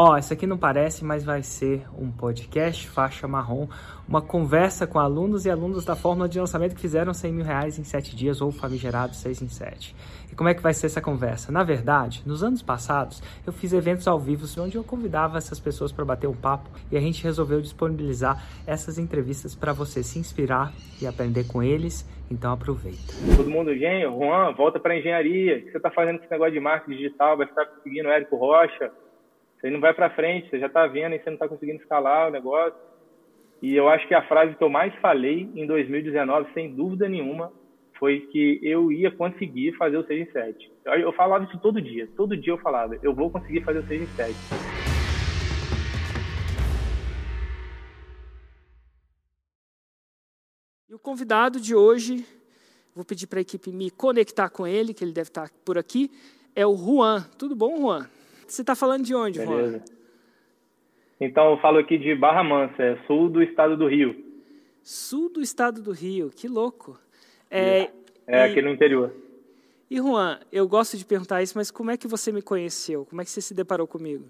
Ó, oh, isso aqui não parece, mas vai ser um podcast faixa marrom, uma conversa com alunos e alunos da fórmula de lançamento que fizeram 100 mil reais em 7 dias ou famigerados 6 em 7. E como é que vai ser essa conversa? Na verdade, nos anos passados, eu fiz eventos ao vivo onde eu convidava essas pessoas para bater um papo e a gente resolveu disponibilizar essas entrevistas para você se inspirar e aprender com eles. Então aproveita. Todo mundo, engenho, Juan, volta para engenharia. O que você está fazendo com esse negócio de marketing digital? Vai ficar seguindo o Érico Rocha? Você não vai para frente, você já está vendo e você não está conseguindo escalar o negócio. E eu acho que a frase que eu mais falei em 2019, sem dúvida nenhuma, foi que eu ia conseguir fazer o 6 em 7. Eu, eu falava isso todo dia, todo dia eu falava, eu vou conseguir fazer o 6 em 7. E o convidado de hoje, vou pedir para a equipe me conectar com ele, que ele deve estar por aqui, é o Juan. Tudo bom, Juan? Você está falando de onde, Beleza. Então, eu falo aqui de Barra Mansa, é sul do estado do Rio. Sul do estado do Rio, que louco. É, é aqui no interior. E, Juan, eu gosto de perguntar isso, mas como é que você me conheceu? Como é que você se deparou comigo?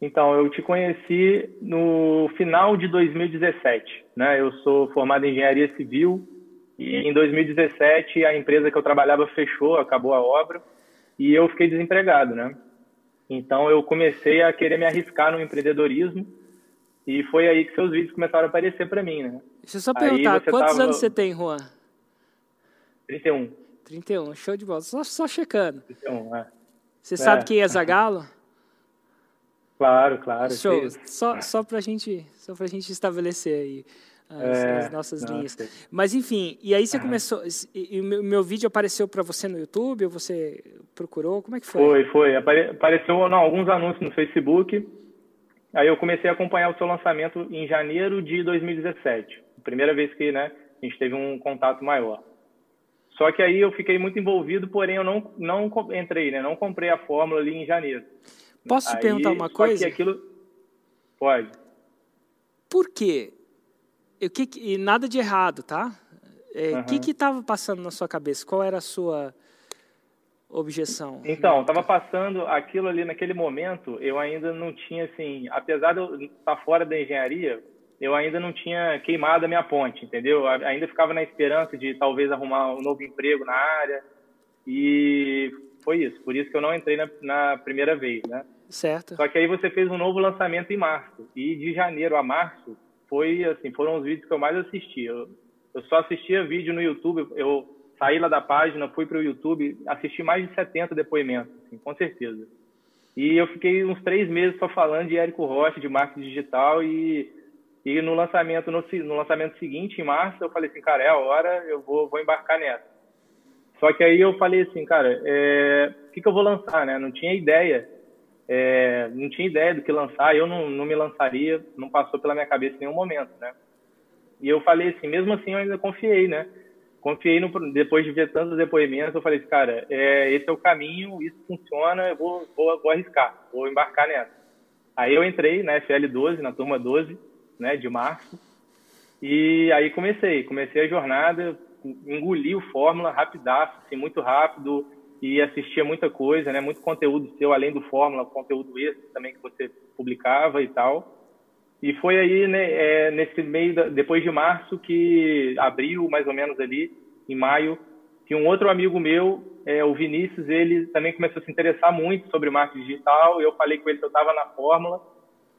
Então, eu te conheci no final de 2017. Né? Eu sou formado em engenharia civil e em 2017 a empresa que eu trabalhava fechou, acabou a obra e eu fiquei desempregado, né? Então eu comecei a querer me arriscar no empreendedorismo e foi aí que seus vídeos começaram a aparecer para mim, né? Deixa eu só perguntar, quantos tava... anos você tem, Juan? 31. 31, show de bola. Só, só checando. 31, é. Você é. sabe quem é Zagalo? Claro, claro. Show. Só, só para gente, só pra gente estabelecer aí as, é, as nossas nossa. linhas. Mas enfim, e aí você começou. E o meu, meu vídeo apareceu para você no YouTube? Ou você procurou? Como é que foi? Foi, foi. Apare, apareceu não, alguns anúncios no Facebook. Aí eu comecei a acompanhar o seu lançamento em janeiro de 2017. Primeira vez que né, a gente teve um contato maior. Só que aí eu fiquei muito envolvido, porém eu não, não entrei, né? Não comprei a fórmula ali em janeiro. Posso te perguntar uma coisa? aquilo... Pode. Por quê? o que, e nada de errado, tá? O é, uhum. que estava passando na sua cabeça? Qual era a sua objeção? Então, estava passando aquilo ali naquele momento, eu ainda não tinha, assim, apesar de eu estar fora da engenharia, eu ainda não tinha queimado a minha ponte, entendeu? Eu ainda ficava na esperança de talvez arrumar um novo emprego na área, e foi isso, por isso que eu não entrei na, na primeira vez, né? Certo. Só que aí você fez um novo lançamento em março, e de janeiro a março, foi assim, foram os vídeos que eu mais assisti. Eu, eu só assistia vídeo no YouTube, eu saí lá da página, fui para o YouTube, assisti mais de 70 depoimentos, assim, com certeza. E eu fiquei uns três meses só falando de Érico Rocha, de marketing digital e, e no lançamento no, no, lançamento seguinte, em março, eu falei assim, cara, é a hora, eu vou, vou embarcar nessa. Só que aí eu falei assim, cara, é, o que, que eu vou lançar, né? Não tinha ideia é, não tinha ideia do que lançar, eu não, não me lançaria, não passou pela minha cabeça em nenhum momento, né? E eu falei assim, mesmo assim eu ainda confiei, né? Confiei no, depois de ver tantos depoimentos, eu falei assim, cara, é, esse é o caminho, isso funciona, eu vou, vou, vou arriscar, vou embarcar nessa. Aí eu entrei na FL12, na turma 12, né, de março, e aí comecei, comecei a jornada, engoli o Fórmula rapidaço, assim, muito rápido, e assistia muita coisa, né? Muito conteúdo seu, além do Fórmula, conteúdo extra também que você publicava e tal. E foi aí, né, é, nesse meio, da, depois de março, que abriu mais ou menos ali, em maio, que um outro amigo meu, é, o Vinícius, ele também começou a se interessar muito sobre marketing digital. Eu falei com ele que eu estava na Fórmula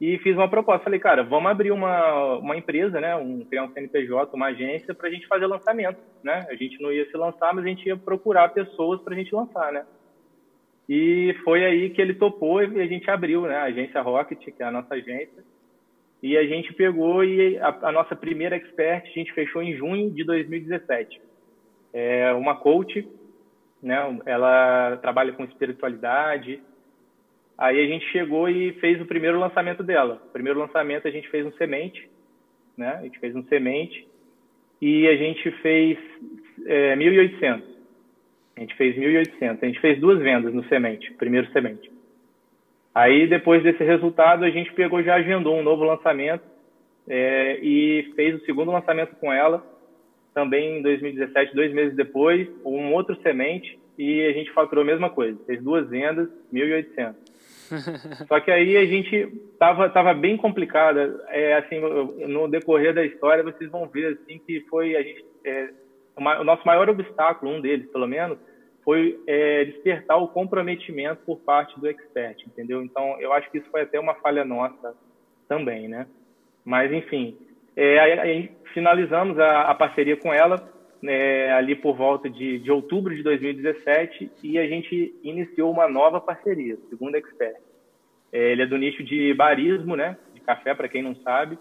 e fiz uma proposta. Falei, cara, vamos abrir uma, uma empresa, né? Um, criar um CNPJ, uma agência, para a gente fazer lançamento, né? A gente não ia se lançar, mas a gente ia procurar pessoas para a gente lançar, né? E foi aí que ele topou e a gente abriu, né? A agência Rocket, que é a nossa agência. E a gente pegou e a, a nossa primeira expert a gente fechou em junho de 2017. É uma coach, né? Ela trabalha com espiritualidade, Aí a gente chegou e fez o primeiro lançamento dela. O primeiro lançamento a gente fez um semente, né? A gente fez um semente e a gente fez é, 1.800. A gente fez 1.800. A gente fez duas vendas no semente, primeiro semente. Aí depois desse resultado a gente pegou já agendou um novo lançamento é, e fez o segundo lançamento com ela também em 2017, dois meses depois, um outro semente e a gente faturou a mesma coisa. Fez duas vendas, 1.800. Só que aí a gente tava, tava bem complicada. É, assim, no decorrer da história, vocês vão ver assim que foi a gente, é, o nosso maior obstáculo, um deles pelo menos, foi é, despertar o comprometimento por parte do expert, entendeu? Então, eu acho que isso foi até uma falha nossa também, né? Mas, enfim, é, aí, aí finalizamos a, a, parceria com ela né, ali por volta de, de outubro de 2017 e a gente iniciou uma nova parceria, segundo Expert. É, ele é do nicho de barismo, né, de café, para quem não sabe,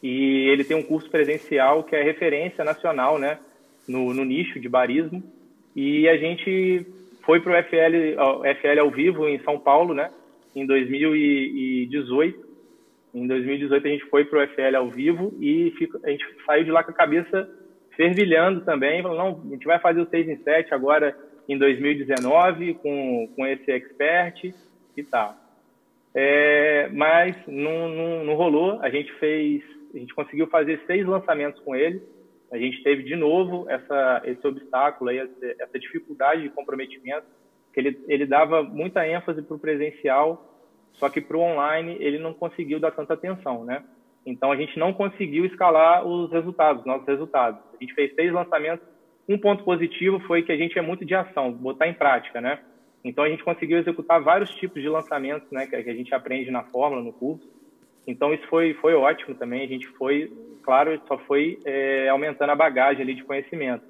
e ele tem um curso presencial que é referência nacional né, no, no nicho de barismo. E a gente foi para o FL, FL ao vivo em São Paulo né, em 2018 em 2018 a gente foi para o FL ao vivo e a gente saiu de lá com a cabeça fervilhando também. Falou, não, a gente vai fazer o 6 em 7 agora em 2019 com, com esse expert e tal. É, mas não, não, não, rolou. A gente fez, a gente conseguiu fazer seis lançamentos com ele. A gente teve de novo essa, esse obstáculo aí, essa, dificuldade de comprometimento, que ele, ele dava muita ênfase para o presencial só que para o online ele não conseguiu dar tanta atenção, né? Então a gente não conseguiu escalar os resultados, nossos resultados. A gente fez seis lançamentos. Um ponto positivo foi que a gente é muito de ação, botar em prática, né? Então a gente conseguiu executar vários tipos de lançamentos, né? Que a gente aprende na fórmula, no curso. Então isso foi foi ótimo também. A gente foi, claro, só foi é, aumentando a bagagem ali de conhecimento.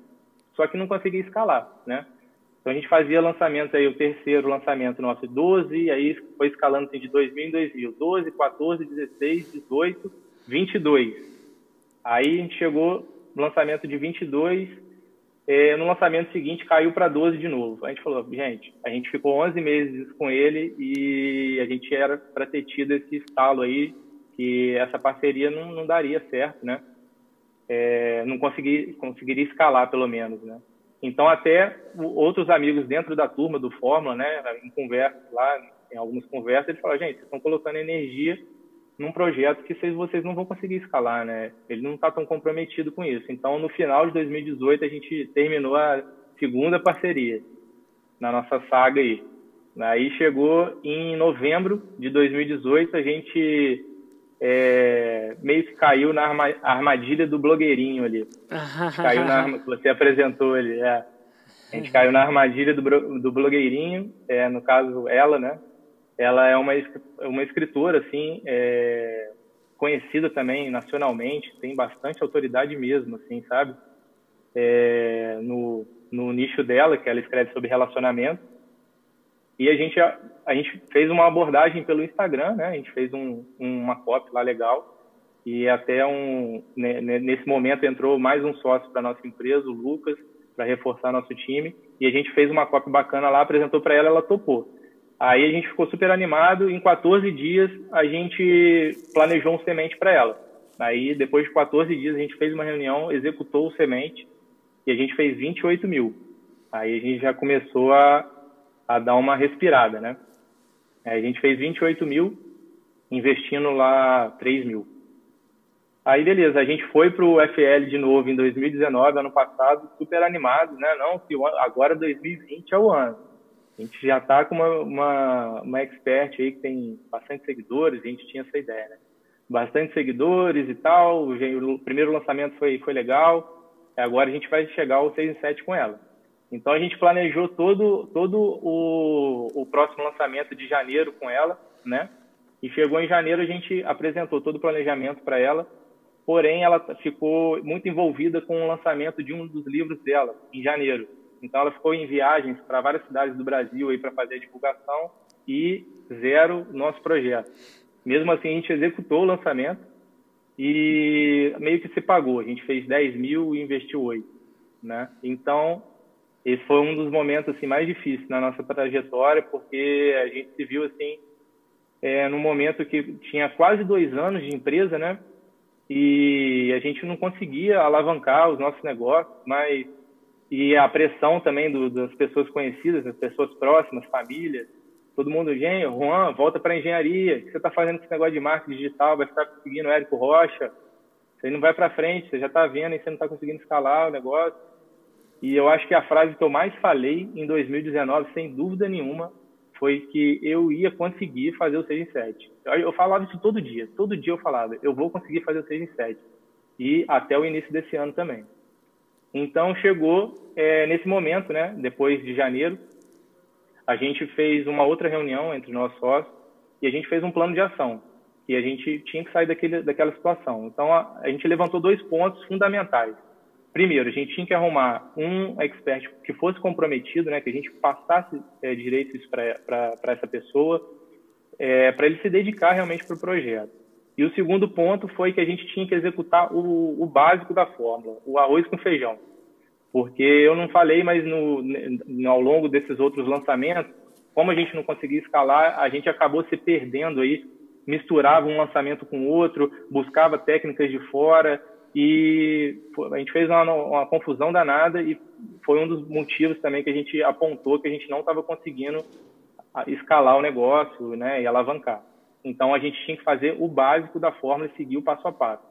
Só que não conseguia escalar, né? Então a gente fazia lançamentos aí, o terceiro lançamento nosso 12, aí foi escalando assim, de 2000 em 2000, 12, 14, 16, 18, 22. Aí a gente chegou no lançamento de 22, é, no lançamento seguinte caiu para 12 de novo. A gente falou, gente, a gente ficou 11 meses com ele e a gente era para ter tido esse estalo aí, que essa parceria não, não daria certo, né? É, não consegui, conseguiria escalar pelo menos, né? Então, até outros amigos dentro da turma do Fórmula, né, em conversa lá, em algumas conversas, eles falam, gente, vocês estão colocando energia num projeto que vocês, vocês não vão conseguir escalar, né? Ele não está tão comprometido com isso. Então, no final de 2018, a gente terminou a segunda parceria na nossa saga aí. Aí chegou em novembro de 2018, a gente é, meio que caiu na armadilha do blogueirinho ali. caiu na você apresentou ali. É. A gente caiu na armadilha do, do blogueirinho, é, no caso ela, né? Ela é uma, uma escritora, assim, é, conhecida também nacionalmente, tem bastante autoridade mesmo, assim, sabe? É, no, no nicho dela, que ela escreve sobre relacionamento. E a gente, a, a, gente fez uma abordagem pelo Instagram, né? A gente fez um, uma copy lá legal. E até um, né, nesse momento entrou mais um sócio para nossa empresa, o Lucas, para reforçar nosso time. E a gente fez uma copy bacana lá, apresentou para ela, ela topou. Aí a gente ficou super animado. Em 14 dias, a gente planejou um semente para ela. Aí, depois de 14 dias, a gente fez uma reunião, executou o semente e a gente fez 28 mil. Aí a gente já começou a a dar uma respirada, né? A gente fez 28 mil, investindo lá 3 mil. Aí, beleza, a gente foi para o FL de novo em 2019, ano passado, super animado, né? Não, agora 2020 é o ano. A gente já está com uma, uma, uma expert aí que tem bastante seguidores, a gente tinha essa ideia, né? Bastante seguidores e tal, o primeiro lançamento foi, foi legal, agora a gente vai chegar ao 6 em 7 com ela. Então a gente planejou todo, todo o, o próximo lançamento de janeiro com ela, né? E chegou em janeiro, a gente apresentou todo o planejamento para ela, porém ela ficou muito envolvida com o lançamento de um dos livros dela, em janeiro. Então ela ficou em viagens para várias cidades do Brasil aí para fazer a divulgação e zero nosso projeto. Mesmo assim, a gente executou o lançamento e meio que se pagou. A gente fez 10 mil e investiu 8, né? Então, esse foi um dos momentos assim mais difíceis na nossa trajetória, porque a gente se viu assim é, num momento que tinha quase dois anos de empresa, né? E a gente não conseguia alavancar os nossos negócios, mas e a pressão também do, das pessoas conhecidas, das pessoas próximas, famílias, todo mundo, gente, Juan, volta para engenharia, o que você está fazendo com esse negócio de marketing digital, vai ficar conseguindo o Érico Rocha, você não vai para frente, você já está vendo e você não está conseguindo escalar o negócio. E eu acho que a frase que eu mais falei em 2019, sem dúvida nenhuma, foi que eu ia conseguir fazer o 6 em 7. Eu, eu falava isso todo dia, todo dia eu falava, eu vou conseguir fazer o 6 em 7. E até o início desse ano também. Então chegou é, nesse momento, né, depois de janeiro, a gente fez uma outra reunião entre nós sócios e a gente fez um plano de ação e a gente tinha que sair daquele, daquela situação. Então a, a gente levantou dois pontos fundamentais. Primeiro, a gente tinha que arrumar um expert que fosse comprometido, né, que a gente passasse é, direitos para essa pessoa, é, para ele se dedicar realmente para o projeto. E o segundo ponto foi que a gente tinha que executar o, o básico da fórmula, o arroz com feijão. Porque eu não falei, mas no, no, ao longo desses outros lançamentos, como a gente não conseguia escalar, a gente acabou se perdendo aí, misturava um lançamento com outro, buscava técnicas de fora, e a gente fez uma, uma, confusão danada e foi um dos motivos também que a gente apontou que a gente não estava conseguindo escalar o negócio né, e alavancar. Então, a gente tinha que fazer o básico da fórmula e seguir o passo a passo.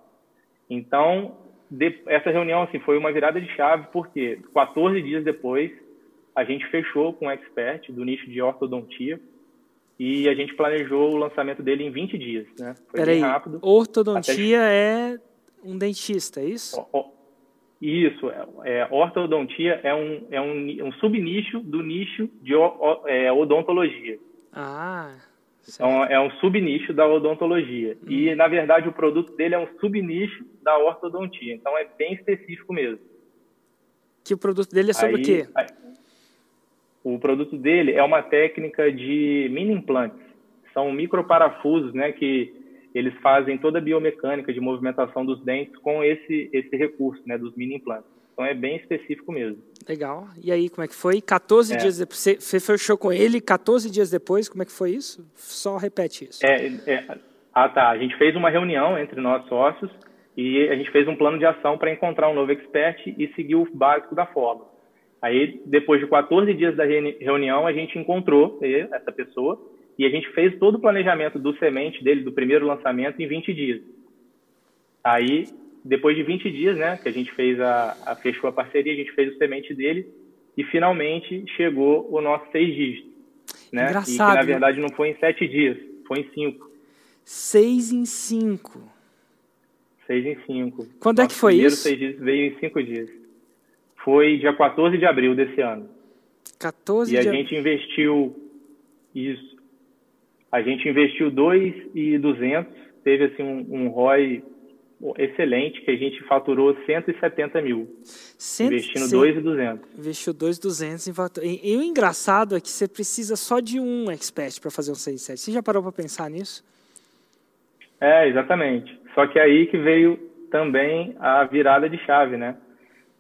Então, de, essa reunião assim, foi uma virada de chave, porque 14 dias depois, a gente fechou com um expert do nicho de ortodontia e a gente planejou o lançamento dele em 20 dias. Né? Foi Peraí, rápido. Ortodontia até... é um dentista, é isso? Isso, é, é, ortodontia é um, é um, um subnicho do nicho de o, é, odontologia. Ah, então, é um subnicho da odontologia. Hum. E, na verdade, o produto dele é um subnicho da ortodontia. Então, é bem específico mesmo. Que o produto dele é sobre aí, o quê? Aí, o produto dele é uma técnica de mini implantes. São microparafusos, né, que eles fazem toda a biomecânica de movimentação dos dentes com esse, esse recurso, né, dos mini implantes. Então é bem específico mesmo. Legal. E aí, como é que foi? 14 é. dias depois, você fechou com ele 14 dias depois, como é que foi isso? Só repete isso. É, é, ah, tá. A gente fez uma reunião entre nós sócios e a gente fez um plano de ação para encontrar um novo expert e seguir o básico da forma. Aí, depois de 14 dias da reunião, a gente encontrou essa pessoa e a gente fez todo o planejamento do semente dele, do primeiro lançamento, em 20 dias. Aí, depois de 20 dias, né, que a gente fez a, a fechou a parceria, a gente fez o semente dele e finalmente chegou o nosso seis dígitos. Né? Engraçado. E que, na verdade, não foi em sete dias, foi em cinco. Seis em cinco. Seis em cinco. Quando Nosso é que foi primeiro isso? seis dígitos veio em cinco dias. Foi dia 14 de abril desse ano. 14 e de a gente investiu isso a gente investiu 2,200, teve assim um, um ROI excelente, que a gente faturou 170 mil, Cento... investindo 2,200. Investiu 2,200 em fatura. E, e, o engraçado é que você precisa só de um expert para fazer um 6,7. Você já parou para pensar nisso? É, exatamente. Só que aí que veio também a virada de chave, né?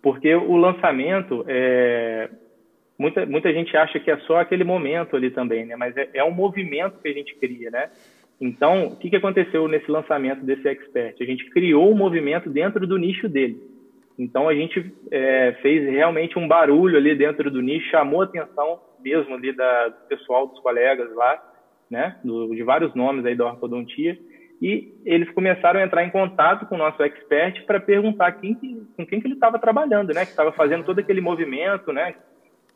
Porque o lançamento, é, muita, muita gente acha que é só aquele momento ali também, né? Mas é, é um movimento que a gente cria, né? Então, o que, que aconteceu nesse lançamento desse expert? A gente criou um movimento dentro do nicho dele. Então, a gente é, fez realmente um barulho ali dentro do nicho, chamou a atenção mesmo ali da, do pessoal, dos colegas lá, né? Do, de vários nomes aí da ortodontia. E eles começaram a entrar em contato com o nosso expert para perguntar quem, com quem que ele estava trabalhando, né? Que estava fazendo todo aquele movimento, né?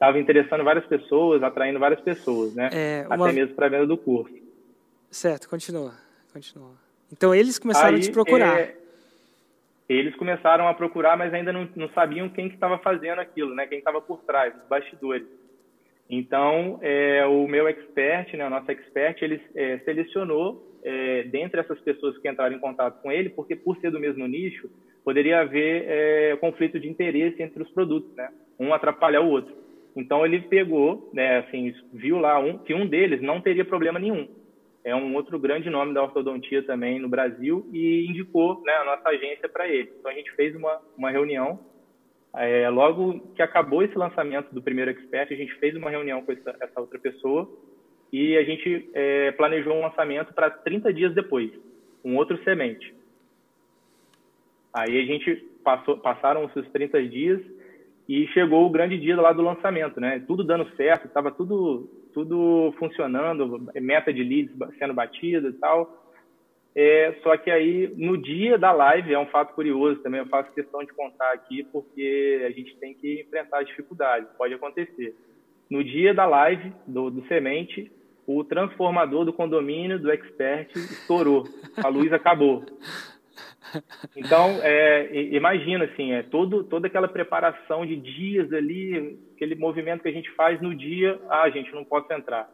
estava interessando várias pessoas, atraindo várias pessoas, né? É, uma... Até mesmo para a venda do curso. Certo, continua, continua. Então eles começaram Aí, a te procurar. É, eles começaram a procurar, mas ainda não, não sabiam quem que estava fazendo aquilo, né? Quem estava por trás, os bastidores. Então, é, o meu expert, né, o nosso expert, ele é, selecionou é, dentre essas pessoas que entraram em contato com ele, porque por ser do mesmo nicho, poderia haver é, conflito de interesse entre os produtos, né? Um atrapalhar o outro. Então ele pegou, né, assim, viu lá um, que um deles não teria problema nenhum. É um outro grande nome da ortodontia também no Brasil e indicou né, a nossa agência para ele. Então a gente fez uma, uma reunião. É, logo que acabou esse lançamento do primeiro expert, a gente fez uma reunião com essa, essa outra pessoa e a gente é, planejou um lançamento para 30 dias depois, um outro semente. Aí a gente passou, passaram esses 30 dias e chegou o grande dia lá do lançamento, né? Tudo dando certo, estava tudo tudo funcionando, meta de leads sendo batida e tal. É, só que aí no dia da live é um fato curioso também, eu faço questão de contar aqui porque a gente tem que enfrentar dificuldades, pode acontecer. No dia da live do, do semente, o transformador do condomínio do Expert estourou, a luz acabou. Então, é, imagina assim, é todo, toda aquela preparação de dias ali, aquele movimento que a gente faz no dia, ah, gente, não posso entrar.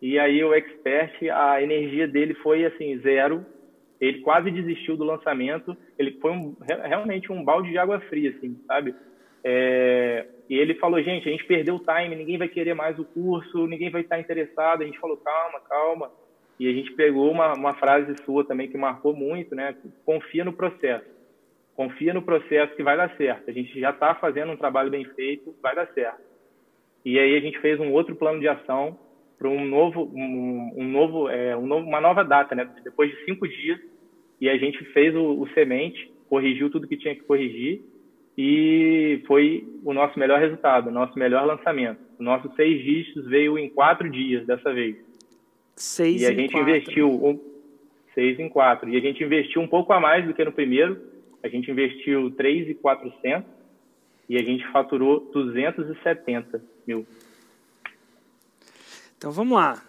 E aí o expert, a energia dele foi assim zero. Ele quase desistiu do lançamento. Ele foi um, realmente um balde de água fria, assim, sabe? É, e ele falou, gente, a gente perdeu o time, ninguém vai querer mais o curso, ninguém vai estar interessado. A gente falou, calma, calma e a gente pegou uma, uma frase sua também que marcou muito, né? Confia no processo. Confia no processo que vai dar certo. A gente já está fazendo um trabalho bem feito, vai dar certo. E aí a gente fez um outro plano de ação para um novo, um, um novo, é, um novo, uma nova data, né? Depois de cinco dias. E a gente fez o, o semente, corrigiu tudo que tinha que corrigir e foi o nosso melhor resultado, o nosso melhor lançamento. O nosso seis dígitos veio em quatro dias dessa vez. Seis e a gente quatro. investiu um, seis em quatro. E a gente investiu um pouco a mais do que no primeiro. A gente investiu três e quatrocentos e a gente faturou 270 mil. Então vamos lá.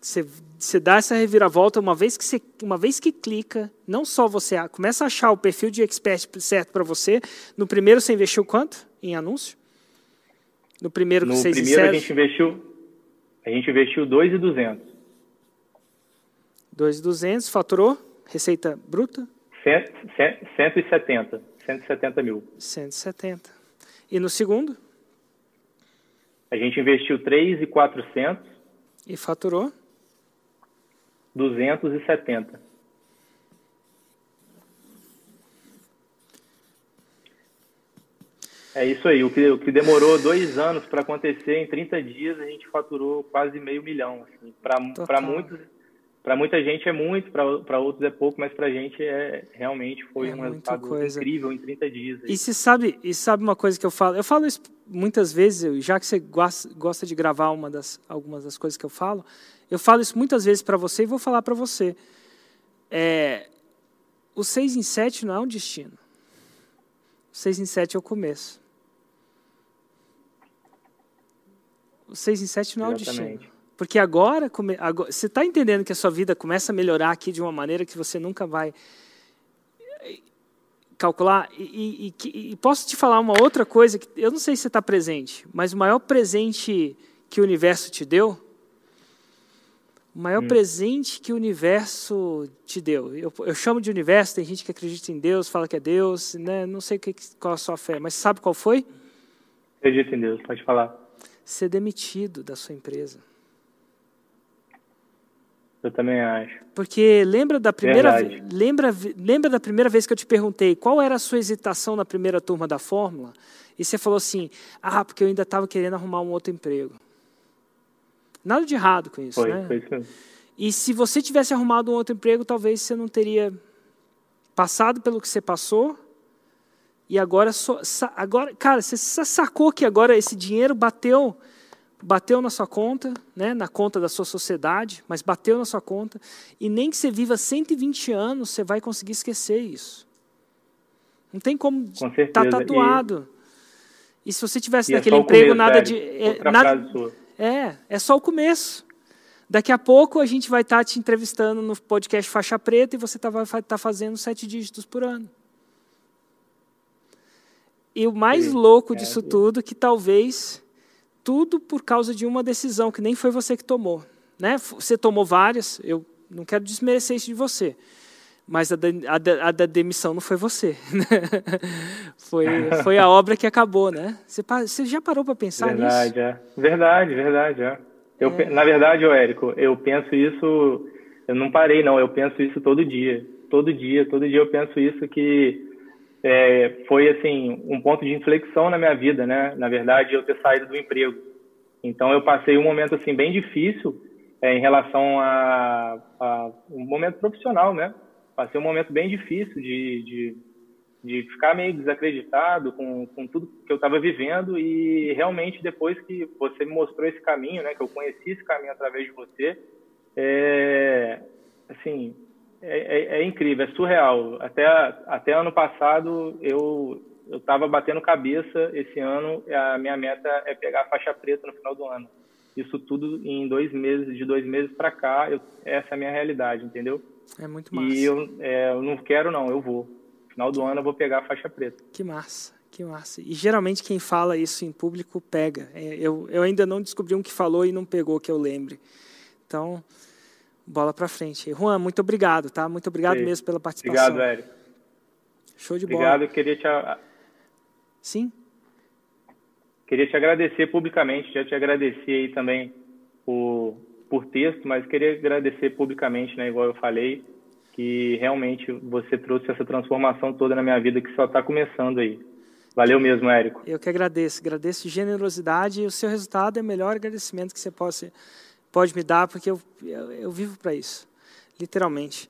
Você, você dá essa reviravolta uma vez que você, uma vez que clica, não só você começa a achar o perfil de expert certo para você. No primeiro você investiu quanto em anúncio? No primeiro que no vocês primeiro a gente investiu a gente investiu 2,200. 2,200, faturou? Receita bruta? 170. 170 mil. 170. E no segundo? A gente investiu 3,400. E faturou? 270. É isso aí. O que, o que demorou dois anos para acontecer, em 30 dias a gente faturou quase meio milhão. Assim. Para muitos para muita gente é muito, para outros é pouco, mas para a gente é realmente foi é um resultado coisa. incrível em 30 dias. Aí. E se sabe, e sabe uma coisa que eu falo? Eu falo isso muitas vezes, já que você gosta de gravar uma das, algumas das coisas que eu falo, eu falo isso muitas vezes para você e vou falar para você. É, o 6 em 7 não é um destino. O 6 em 7 é o começo. O 6 em 7 não Exatamente. é o destino. Porque agora, agora você está entendendo que a sua vida começa a melhorar aqui de uma maneira que você nunca vai eh, calcular. E, e, e posso te falar uma outra coisa, que eu não sei se você está presente, mas o maior presente que o universo te deu, o maior hum. presente que o universo te deu. Eu, eu, chamo de universo, tem gente que acredita em Deus, fala que é Deus, né? não sei qual a sua fé, mas sabe qual foi? Acredito em Deus, pode falar. Ser demitido da sua empresa. Eu também acho. Porque lembra da primeira lembra lembra da primeira vez que eu te perguntei qual era a sua hesitação na primeira turma da fórmula? E você falou assim: "Ah, porque eu ainda estava querendo arrumar um outro emprego". Nada de errado com isso, foi, né? Foi isso. E se você tivesse arrumado um outro emprego, talvez você não teria passado pelo que você passou. E agora, agora cara, você sacou que agora esse dinheiro bateu bateu na sua conta, né, na conta da sua sociedade, mas bateu na sua conta, e nem que você viva 120 anos, você vai conseguir esquecer isso. Não tem como estar tá tatuado. E, e, se você tivesse e é naquele é emprego, começo, nada de. É, nada, é, é só o começo. Daqui a pouco a gente vai estar tá te entrevistando no podcast Faixa Preta e você tá, vai estar tá fazendo sete dígitos por ano. E o mais Sim. louco disso é, tudo, que talvez tudo por causa de uma decisão que nem foi você que tomou. Né? Você tomou várias, eu não quero desmerecer isso de você, mas a, de, a, de, a da demissão não foi você. Né? foi, foi a obra que acabou, né? Você, você já parou para pensar verdade, nisso? É. Verdade, verdade. É. Eu, é. Na verdade, Érico, eu penso isso, eu não parei não, eu penso isso todo dia. Todo dia, todo dia eu penso isso que é, foi assim um ponto de inflexão na minha vida, né? Na verdade, eu ter saído do emprego. Então, eu passei um momento assim bem difícil é, em relação a, a, um momento profissional, né? Passei um momento bem difícil de, de, de ficar meio desacreditado com, com tudo que eu estava vivendo e realmente depois que você me mostrou esse caminho, né? Que eu conheci esse caminho através de você, é, assim é, é, é, incrível, é surreal. Até, até ano passado eu eu estava batendo cabeça. Esse ano a minha meta é pegar a faixa preta no final do ano. isso tudo em dois meses, de dois meses para cá, eu, essa é a minha realidade, entendeu? É muito massa. E eu, é, eu não quero, não, eu vou. Final do ano eu vou pegar a faixa preta. Que massa, que massa. E geralmente quem fala isso em público pega. É, eu, eu ainda não descobri um que falou e não pegou, que eu lembre. Então, bola para frente. Juan, muito obrigado, tá? Muito obrigado Sim. mesmo pela participação. Obrigado, Érico. Show de obrigado, bola. Obrigado, queria te... Sim? Queria te agradecer publicamente, já te agradeci aí também por, por texto, mas queria agradecer publicamente, né, igual eu falei, que realmente você trouxe essa transformação toda na minha vida que só está começando aí. Valeu mesmo, Érico. Eu que agradeço, agradeço generosidade e o seu resultado é o melhor agradecimento que você pode, pode me dar, porque eu, eu, eu vivo para isso, literalmente.